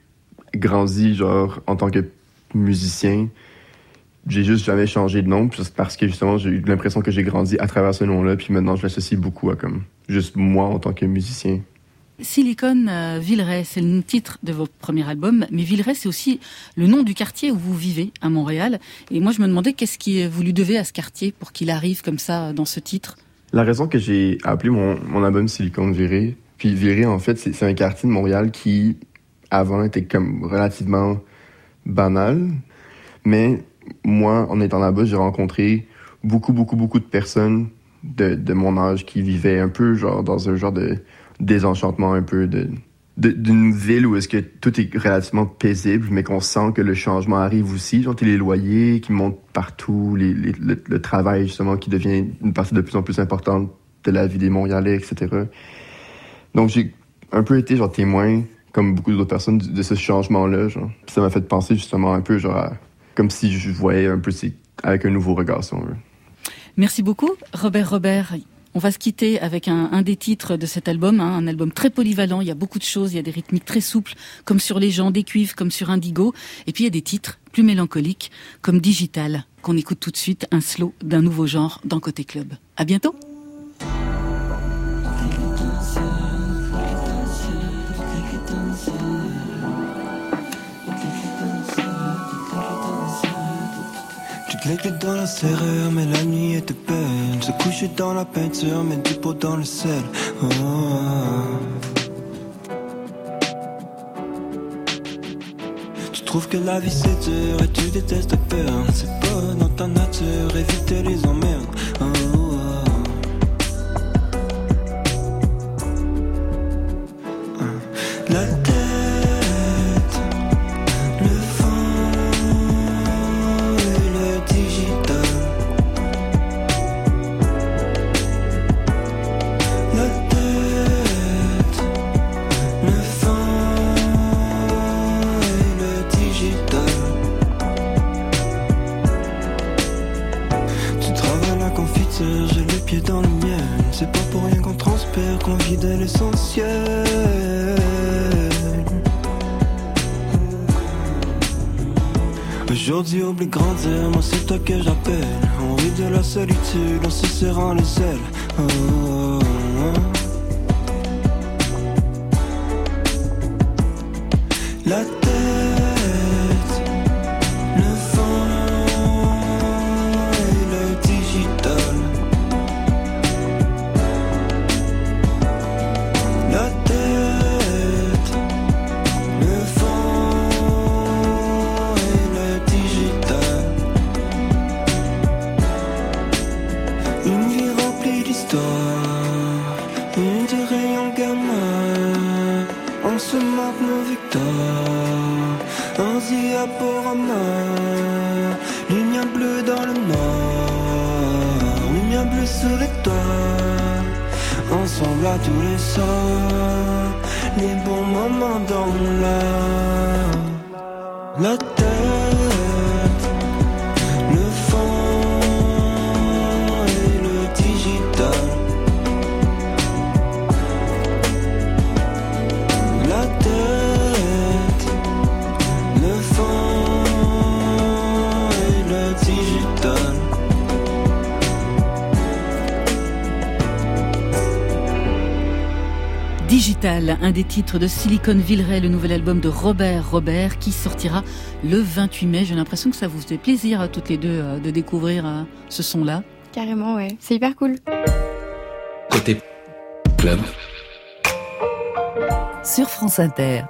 grandi, genre, en tant que musicien, j'ai juste jamais changé de nom, parce que justement, j'ai eu l'impression que j'ai grandi à travers ce nom-là, puis maintenant, je l'associe beaucoup à comme juste moi en tant que musicien. Silicon euh, Villeray, c'est le titre de votre premier album, mais Villeray, c'est aussi le nom du quartier où vous vivez à Montréal. Et moi, je me demandais qu'est-ce qui vous lui devez à ce quartier pour qu'il arrive comme ça dans ce titre? La raison que j'ai appelé mon, mon album Silicon Viré, puis Viré, en fait, c'est un quartier de Montréal qui, avant, était comme relativement banal. Mais moi, en étant là-bas, j'ai rencontré beaucoup, beaucoup, beaucoup de personnes de, de mon âge qui vivaient un peu, genre, dans un genre de désenchantement un peu de d'une ville où est-ce que tout est relativement paisible, mais qu'on sent que le changement arrive aussi. Genre, les loyers qui montent partout, le, travail, justement, qui devient une partie de plus en plus importante de la vie des Montréalais, etc. Donc, j'ai un peu été, genre, témoin, comme beaucoup d'autres personnes, de, ce changement-là, ça m'a fait penser, justement, un peu, genre, comme si je voyais un peu avec un nouveau regard, si on veut. Merci beaucoup, Robert Robert. On va se quitter avec un, des titres de cet album, hein, un album très polyvalent. Il y a beaucoup de choses, il y a des rythmiques très souples, comme sur Les gens, des cuivres, comme sur Indigo. Et puis il y a des titres plus mélancoliques, comme Digital, qu'on écoute tout de suite, un slow d'un nouveau genre dans Côté Club. À bientôt. Te l'écris dans la serrure, mais la nuit était belle. Se coucher dans la peinture, mais du pot dans le sel. Oh. Tu trouves que la vie c'est dur et tu détestes peur. C'est pas dans ta nature, éviter les emmerdes. Oh, de l'essentiel. Aujourd'hui, oublie grandir, moi c'est toi que j'appelle. On de la solitude, en se serrant les ailes. Un des titres de Silicon Villeray, le nouvel album de Robert Robert qui sortira le 28 mai. J'ai l'impression que ça vous fait plaisir à toutes les deux euh, de découvrir euh, ce son-là. Carrément, ouais. C'est hyper cool. Côté club. Sur France Inter.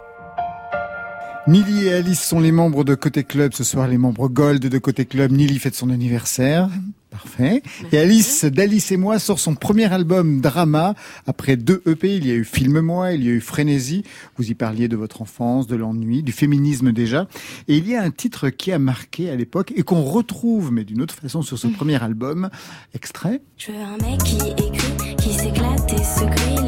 Nili et Alice sont les membres de Côté Club. Ce soir, les membres Gold de Côté Club. Nili fête son anniversaire. Parfait. Et Alice, d'Alice et moi, sort son premier album Drama. Après deux EP, il y a eu Filme-moi, il y a eu Frénésie. Vous y parliez de votre enfance, de l'ennui, du féminisme déjà. Et il y a un titre qui a marqué à l'époque et qu'on retrouve, mais d'une autre façon, sur ce premier album. Extrait. Je veux un mec qui écrit, qui s'éclate et se grille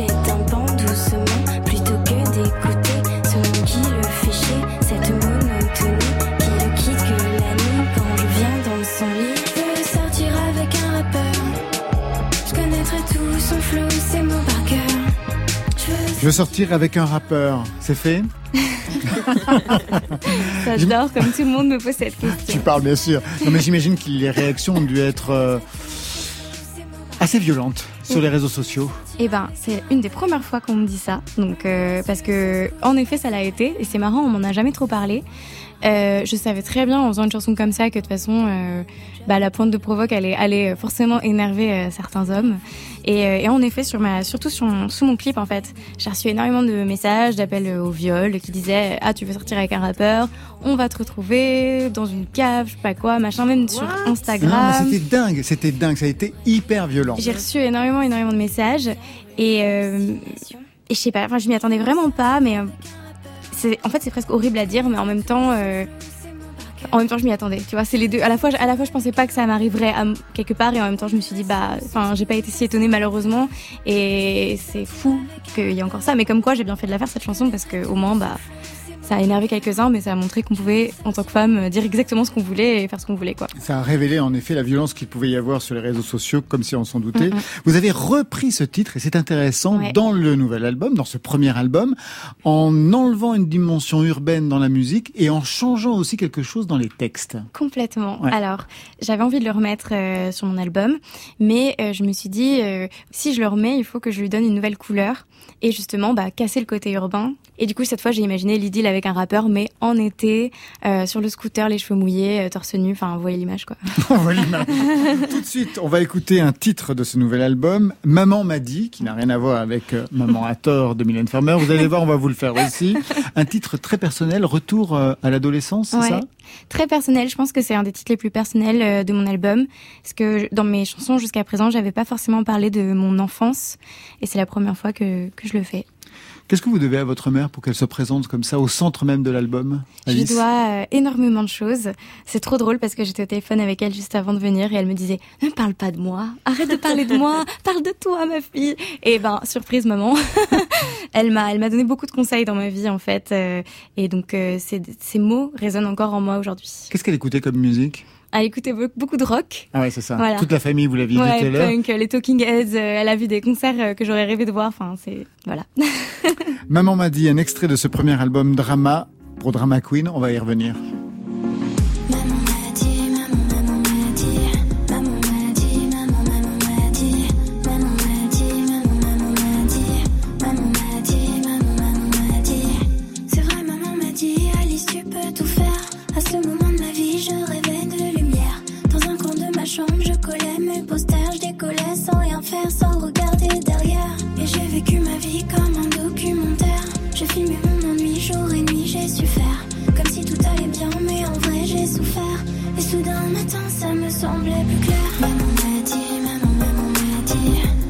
sortir avec un rappeur. C'est fait J'adore comme tout le monde me pose cette question. Tu parles bien sûr. Non mais j'imagine que les réactions ont dû être euh, assez violentes sur les réseaux sociaux. Eh ben, c'est une des premières fois qu'on me dit ça. Donc, euh, parce que, en effet, ça l'a été. Et c'est marrant, on m'en a jamais trop parlé. Euh, je savais très bien en faisant une chanson comme ça que de toute façon, euh, bah, la pointe de provoque allait, allait forcément énerver euh, certains hommes. Et, euh, et en effet, sur ma, surtout sur mon, sous mon clip, en fait, j'ai reçu énormément de messages, d'appels au viol, qui disaient ah tu veux sortir avec un rappeur, on va te retrouver dans une cave, je sais pas quoi, machin, même sur Instagram. c'était dingue, c'était dingue, ça a été hyper violent. J'ai reçu énormément, énormément de messages et, euh, et je sais pas, enfin je m'y attendais vraiment pas, mais euh, en fait c'est presque horrible à dire, mais en même temps, euh, en même temps je m'y attendais. Tu vois, c'est les deux. À la fois, à la je pensais pas que ça m'arriverait quelque part et en même temps je me suis dit bah, enfin j'ai pas été si étonnée malheureusement et c'est fou qu'il y ait encore ça, mais comme quoi j'ai bien fait de la faire cette chanson parce que au moins bah ça a énervé quelques-uns, mais ça a montré qu'on pouvait, en tant que femme, dire exactement ce qu'on voulait et faire ce qu'on voulait, quoi. Ça a révélé en effet la violence qu'il pouvait y avoir sur les réseaux sociaux, comme si on s'en doutait. Mhm. Vous avez repris ce titre, et c'est intéressant, Ouais. dans le nouvel album, dans ce premier album, en enlevant une dimension urbaine dans la musique et en changeant aussi quelque chose dans les textes. Complètement. Ouais. Alors, j'avais envie de le remettre euh, sur mon album, mais euh, je me suis dit, euh, si je le remets, il faut que je lui donne une nouvelle couleur et justement, bah, casser le côté urbain. Et du coup, cette fois, j'ai imaginé l'idylle avec un rappeur, mais en été, euh, sur le scooter, les cheveux mouillés, euh, torse nu. Enfin, vous voyez l'image, quoi. On va l'image. Tout de suite, on va écouter un titre de ce nouvel album, Maman m'a dit, qui n'a rien à voir avec euh, Maman a tort de Mylène Farmer. Vous allez voir, on va vous le faire aussi. Un titre très personnel, Retour à l'adolescence, c'est Ouais. ça Très personnel. Je pense que c'est un des titres les plus personnels de mon album, parce que dans mes chansons jusqu'à présent, j'avais pas forcément parlé de mon enfance, et c'est la première fois que, que je le fais. Qu'est-ce que vous devez à votre mère pour qu'elle se présente comme ça au centre même de l'album Je lui dois euh, énormément de choses. C'est trop drôle parce que j'étais au téléphone avec elle juste avant de venir et elle me disait ne parle pas de moi, arrête de parler de moi, parle de toi ma fille. Et ben surprise maman, elle m'a elle m'a donné beaucoup de conseils dans ma vie en fait euh, et donc euh, ces, ces mots résonnent encore en moi aujourd'hui. Qu'est-ce qu'elle écoutait comme musique? Écoutait be- beaucoup de rock. Ah ouais, c'est ça. Voilà. Toute la famille, vous l'aviez dit tout à Ouais, punk, les Talking Heads, euh, elle a vu des concerts euh, que j'aurais rêvé de voir. Enfin, c'est voilà. Maman m'a dit un extrait de ce premier album Drama pour Drama Queen. On va y revenir. Ça me semblait plus clair. Maman m'a dit, maman, maman m'a dit.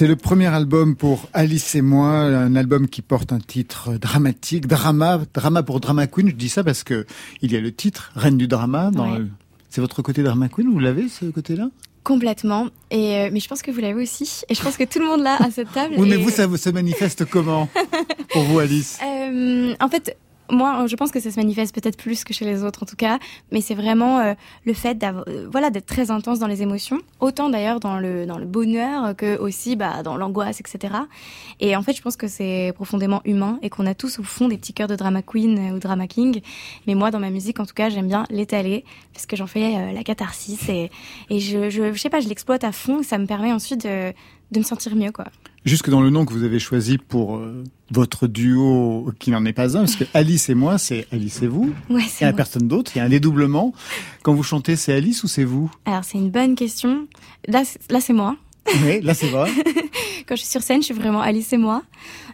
C'est le premier album pour Alice et moi, un album qui porte un titre dramatique, drama, drama pour drama queen. Je dis ça parce que il y a le titre Reine du drama. Dans Ouais. le- C'est votre côté drama queen, vous l'avez ce côté-là? Complètement. Et euh, mais je pense que vous l'avez aussi. Et je pense que tout le monde l'a à cette table. Oui, mais Et- vous, ça vous se manifeste comment? Pour vous, Alice? Euh, en fait, moi, je pense que ça se manifeste peut-être plus que chez les autres, en tout cas. Mais c'est vraiment euh, le fait d'avoir, euh, voilà, d'être très intense dans les émotions, autant d'ailleurs dans le dans le bonheur que aussi bah, dans l'angoisse, etc. Et en fait, je pense que c'est profondément humain et qu'on a tous au fond des petits cœurs de drama queen euh, ou drama king. Mais moi, dans ma musique, en tout cas, j'aime bien l'étaler parce que j'en fais la catharsis et et je, je sais pas, je l'exploite à fond. Ça me permet ensuite de de me sentir mieux, quoi. Jusque dans le nom que vous avez choisi pour euh, votre duo, qui n'en est pas un, parce que Alice et moi, c'est Alice et vous. Ouais, Il n'y a personne d'autre, il y a un dédoublement. Quand vous chantez, c'est Alice ou c'est vous? Alors c'est une bonne question. Là, c'est- là c'est moi. Oui, là c'est vrai. Quand je suis sur scène, je suis vraiment Alice et moi.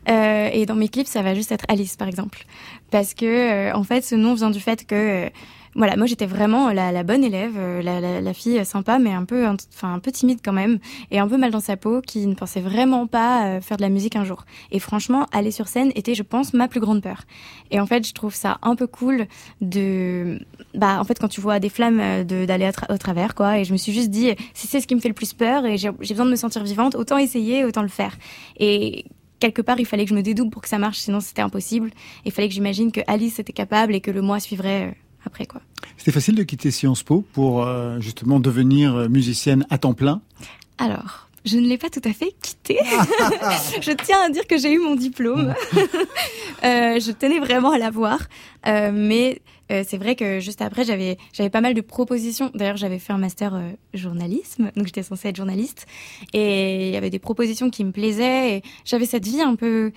Euh, et dans mes clips, ça va juste être Alice, par exemple. Parce que, euh, en fait, ce nom vient du fait que, euh, voilà, moi j'étais vraiment la, la bonne élève, euh, la, la, la fille sympa, mais un peu, enfin un peu timide quand même, et un peu mal dans sa peau, qui ne pensait vraiment pas euh, faire de la musique un jour. Et franchement, aller sur scène était, je pense, ma plus grande peur. Et en fait, je trouve ça un peu cool de, bah, en fait, quand tu vois des flammes, euh, d'aller au travers, quoi. Et je me suis juste dit, si c'est ce qui me fait le plus peur, et j'ai besoin de me sentir vivante, autant essayer, autant le faire. Et quelque part, il fallait que je me dédouble pour que ça marche, sinon c'était impossible. Il fallait que j'imagine que Alice était capable et que le moi suivrait euh, après, quoi. C'était facile de quitter Sciences Po pour euh, justement devenir euh, musicienne à temps plein? Alors, je ne l'ai pas tout à fait quitté. je tiens à dire que j'ai eu mon diplôme. Euh, je tenais vraiment à l'avoir. Euh, mais euh, c'est vrai que juste après, j'avais j'avais pas mal de propositions. D'ailleurs, j'avais fait un master journalisme, donc j'étais censée être journaliste. Et il y avait des propositions qui me plaisaient. Et j'avais cette vie un peu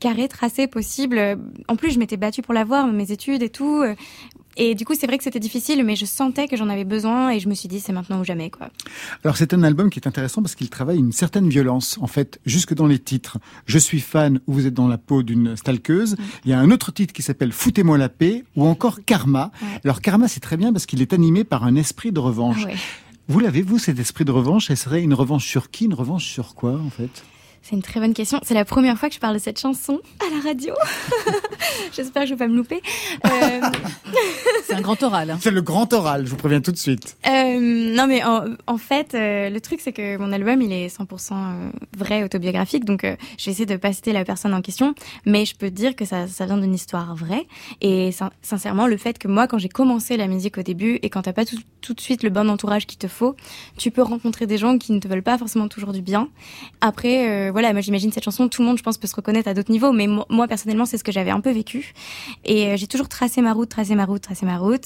carrée, tracée, possible. En plus, je m'étais battue pour l'avoir, mes études et tout. Et du coup, c'est vrai que c'était difficile, mais je sentais que j'en avais besoin et je me suis dit, c'est maintenant ou jamais, quoi. Alors c'est un album qui est intéressant parce qu'il travaille une certaine violence, en fait, jusque dans les titres. Je suis fan ou vous êtes dans la peau d'une stalkeuse. Il y a un autre titre qui s'appelle Foutez-moi la paix ou encore Karma. Alors Karma c'est très bien parce qu'il est animé par un esprit de revanche. Ah ouais. Vous l'avez vous cet esprit de revanche? Elle serait une revanche sur qui? Une revanche sur quoi en fait? C'est une très bonne question. C'est la première fois que je parle de cette chanson à la radio. J'espère que je vais pas me louper. Euh, C'est un grand oral. hein. C'est le grand oral, je vous préviens tout de suite. euh, non, mais en, en fait, euh, le truc, c'est que mon album, il est 100% euh, vrai, autobiographique. Donc, euh, je vais essayer de pas citer la personne en question. Mais je peux te dire que ça, ça vient d'une histoire vraie. Et sin- sincèrement, le fait que moi, quand j'ai commencé la musique au début et quand t'as pas tout, tout de suite le bon entourage qu'il te faut, tu peux rencontrer des gens qui ne te veulent pas forcément toujours du bien. Après, euh, voilà, moi j'imagine cette chanson, tout le monde, je pense, peut se reconnaître à d'autres niveaux, mais mo- moi personnellement, c'est ce que j'avais un peu vécu. Et euh, j'ai toujours tracé ma route, tracé ma route, tracé ma route.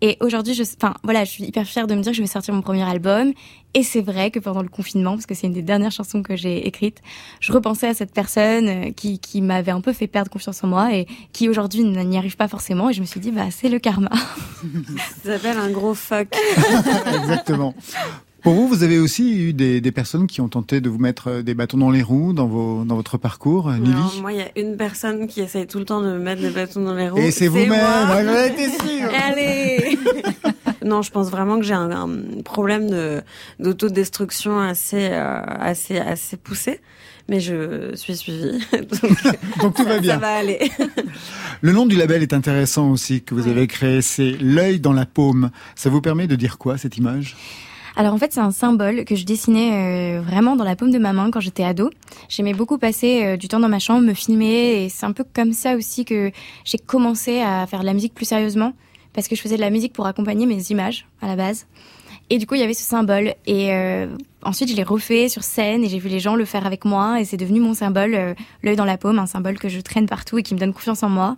Et aujourd'hui, je, enfin, voilà, je suis hyper fière de me dire que je vais sortir mon premier album. Et c'est vrai que pendant le confinement, parce que c'est une des dernières chansons que j'ai écrites, je repensais à cette personne euh, qui, qui m'avait un peu fait perdre confiance en moi et qui aujourd'hui n'y arrive pas forcément. Et je me suis dit, bah, c'est le karma. Ça s'appelle un gros fuck. Exactement. Pour vous, vous avez aussi eu des, des personnes qui ont tenté de vous mettre euh, des bâtons dans les roues dans, vos, dans votre parcours, euh, Nili Alors, moi, il y a une personne qui essaye tout le temps de me mettre des bâtons dans les roues. Et c'est vous-même, j'en étais sûre. Allez Non, je pense vraiment que j'ai un, un problème de d'autodestruction assez euh, assez assez poussé, mais je suis suivie. Donc, Donc tout va ça bien. va aller. Le nom du label est intéressant aussi que vous avez créé, c'est l'œil dans la paume. Ça vous permet de dire quoi cette image? Alors en fait, c'est un symbole que je dessinais euh, vraiment dans la paume de ma main quand j'étais ado. J'aimais beaucoup passer euh, du temps dans ma chambre, me filmer, et c'est un peu comme ça aussi que j'ai commencé à faire de la musique plus sérieusement, parce que je faisais de la musique pour accompagner mes images à la base. Et du coup, il y avait ce symbole. Et euh, ensuite, je l'ai refait sur scène et j'ai vu les gens le faire avec moi. Et c'est devenu mon symbole, euh, l'œil dans la paume, un symbole que je traîne partout et qui me donne confiance en moi.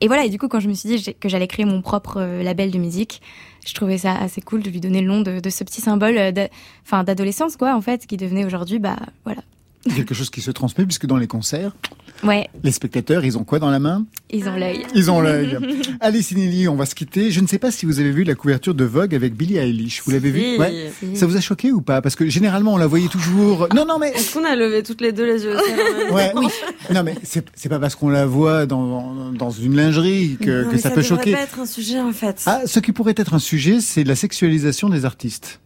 Et voilà, et du coup, quand je me suis dit que j'allais créer mon propre label de musique, je trouvais ça assez cool de lui donner le nom de, ce petit symbole euh, d'adolescence, quoi, en fait, qui devenait aujourd'hui, bah voilà. Quelque chose qui se transmet puisque dans les concerts, Ouais, les spectateurs, ils ont quoi dans la main? Ils ont l'œil. Ils ont l'œil. Allez, Sinili, on va se quitter. Je ne sais pas si vous avez vu la couverture de Vogue avec Billie Eilish. Vous l'avez vu? Si. Ouais. Si. Ça vous a choqué ou pas? Parce que généralement, on la voyait toujours. Non, non, mais Est-ce qu'on a levé toutes les deux les yeux Ouais. temps Non, mais c'est c'est pas parce qu'on la voit dans, dans une lingerie que, Non, que mais ça, peut choquer. pas être un sujet en fait. Ah, ce qui pourrait être un sujet, c'est la sexualisation des artistes.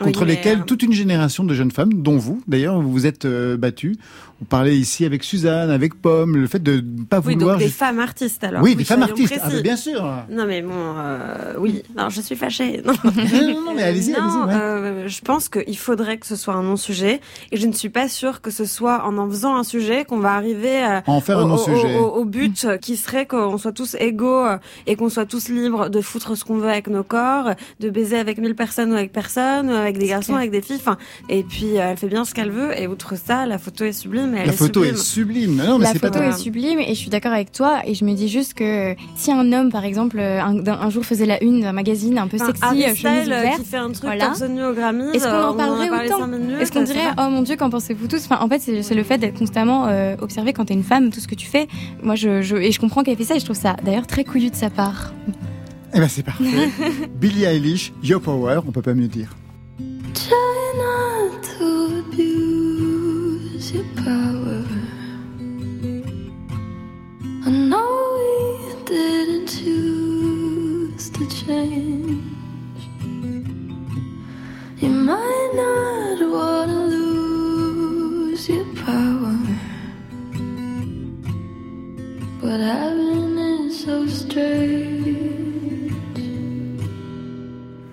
Contre Oui, mais, lesquels euh, toute une génération de jeunes femmes, dont vous, d'ailleurs, vous vous êtes euh, battus. Vous parlez ici avec Suzanne, avec Pomme, le fait de ne pas Oui, vouloir. donc des femmes artistes alors. Oui, des femmes artistes. Ah, bien sûr. Non mais bon, euh, oui, non, je suis fâchée. Non, non, non, mais allez-y, Non, allez-y. ouais. euh, je pense qu'il faudrait que ce soit un non-sujet et je ne suis pas sûre que ce soit en en faisant un sujet qu'on va arriver à En faire un au, non-sujet. au- au- au but qui serait qu'on soit tous égaux euh, et qu'on soit tous libres de foutre ce qu'on veut avec nos corps, de baiser avec mille personnes ou avec personne, ou avec des garçons, clair. avec des filles. Enfin, et puis euh, elle fait bien ce qu'elle veut et outre ça, la photo est sublime. Elle La photo sublime. est sublime. Non, mais la photo est sublime et je suis d'accord avec toi et je me dis juste que si un homme par exemple euh, un, jour faisait la une d'un magazine un peu Enfin, sexy euh, chemise ouverte qui fait un truc voilà. torse nu au Grammy. Est-ce qu'on euh, en parlerait a parlé autant Est-ce qu'on dirait oh mon dieu qu'en pensez-vous tous? Enfin en fait c'est le fait d'être constamment euh, observé quand t'es une femme tout ce que tu fais. Moi je, je et je comprends qu'elle fait ça et je trouve ça d'ailleurs très couillu de sa part. Eh ben, c'est parfait. Billie Eilish, Your Power, on peut pas mieux dire. Try not to lose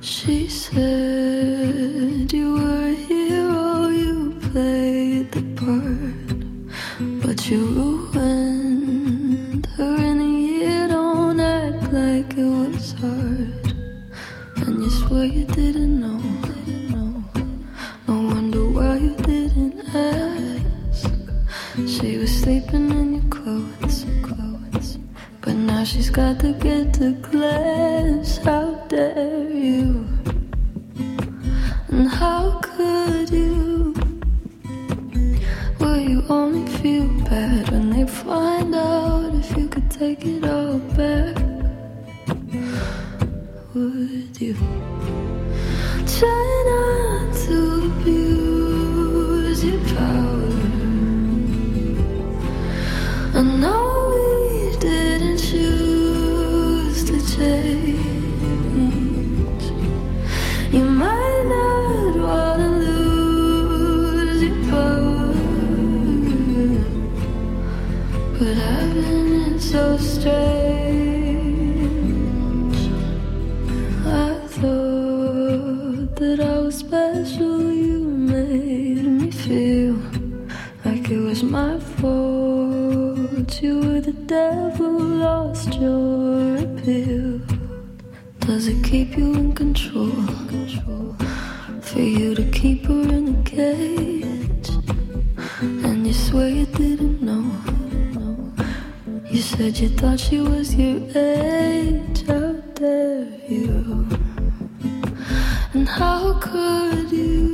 She said you were a hero, you played you ruined her in a year. Don't act like it was hard, and you swear you didn't know. No wonder why you didn't ask. She was sleeping in your clothes, clothes. But now she's got to get to class. Take it all she was your age. How dare you? And how could you?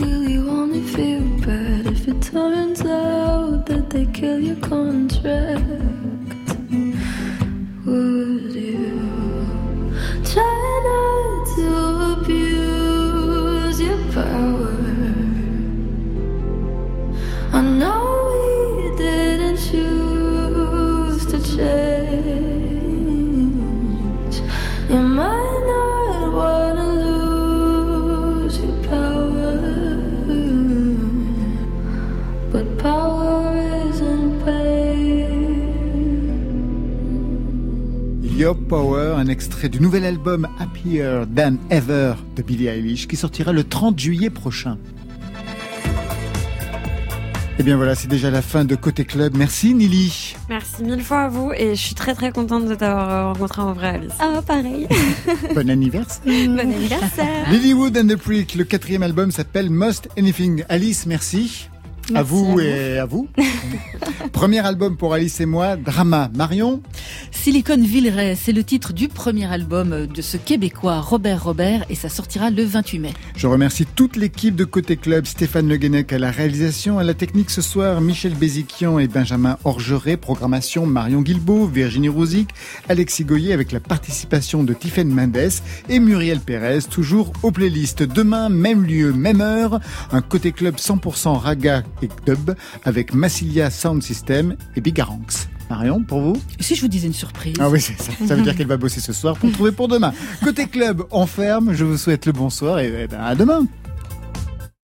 Will you only feel bad if it turns out that they kill your contract? Your Power, un extrait du nouvel album Happier Than Ever de Billie Eilish qui sortira le 30 juillet prochain. Et bien voilà, c'est déjà la fin de Côté Club. Merci Nili. Merci mille fois à vous et je suis très très contente de t'avoir euh, rencontré en vrai, Alice. Ah, pareil. Bon anniversaire. bon anniversaire. Lilywood and the Prick, le quatrième album s'appelle Most Anything. Alice, merci. À Merci vous à vous. et à vous. Premier album pour Alice et moi, Drama. Marion Silicon Villeray, c'est le titre du premier album de ce Québécois Robert Robert et ça sortira le 28 mai. Je remercie toute l'équipe de Côté Club, Stéphane Le Guenec à la réalisation, à la technique ce soir, Michel Béziquian et Benjamin Orgeret, programmation Marion Guilbeault, Virginie Rouzic, Alexis Goyer avec la participation de Tiffaine Mendes et Muriel Pérez, toujours aux playlists. Demain, même lieu, même heure, un Côté Club 100% raga et dub avec Massilia Sound System et Bigaranx. Marion, pour vous? Si je vous disais une surprise Ah oui, c'est ça. Ça veut dire qu'elle va bosser ce soir pour trouver pour demain. Côté club, on ferme. Je vous souhaite le bonsoir et à demain.